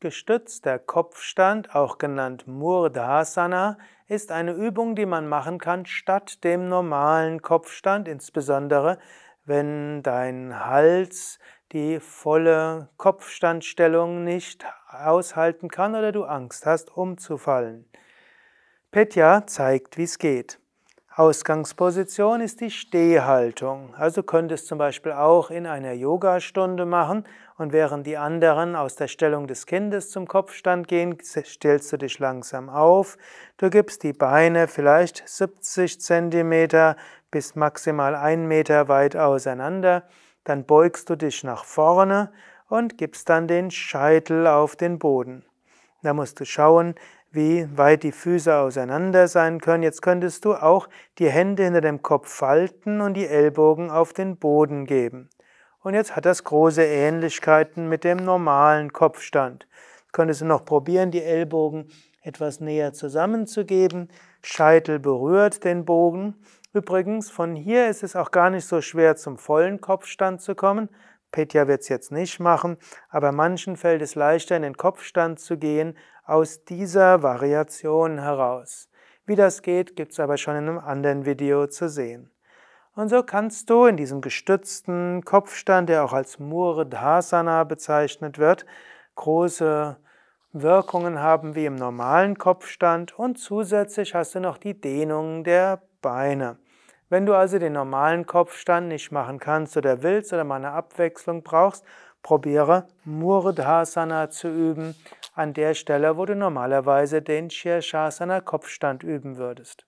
Gestützter Kopfstand, auch genannt Murdasana, ist eine Übung, die man machen kann statt dem normalen Kopfstand, insbesondere wenn dein Hals die volle Kopfstandstellung nicht aushalten kann oder du Angst hast, umzufallen. Petya zeigt, wie es geht. Ausgangsposition ist die Stehhaltung. Also könntest zum Beispiel auch in einer Yogastunde machen und während die anderen aus der Stellung des Kindes zum Kopfstand gehen, stellst du dich langsam auf. Du gibst die Beine vielleicht 70 cm bis maximal 1 Meter weit auseinander. Dann beugst du dich nach vorne und gibst dann den Scheitel auf den Boden. Da musst du schauen, wie weit die Füße auseinander sein können. Jetzt könntest du auch die Hände hinter dem Kopf falten und die Ellbogen auf den Boden geben. Und jetzt hat das große Ähnlichkeiten mit dem normalen Kopfstand. Könntest du noch probieren, die Ellbogen etwas näher zusammenzugeben. Scheitel berührt den Bogen. Übrigens, von hier ist es auch gar nicht so schwer, zum vollen Kopfstand zu kommen. Petja wird es jetzt nicht machen, aber manchen fällt es leichter, in den Kopfstand zu gehen, aus dieser Variation heraus. Wie das geht, gibt es aber schon in einem anderen Video zu sehen. Und so kannst du in diesem gestützten Kopfstand, der auch als Murdhasana bezeichnet wird, große Wirkungen haben wie im normalen Kopfstand und zusätzlich hast du noch die Dehnung der Beine. Wenn du also den normalen Kopfstand nicht machen kannst oder willst oder mal eine Abwechslung brauchst, probiere Murdhasana zu üben an der Stelle, wo du normalerweise den Shirshasana Kopfstand üben würdest.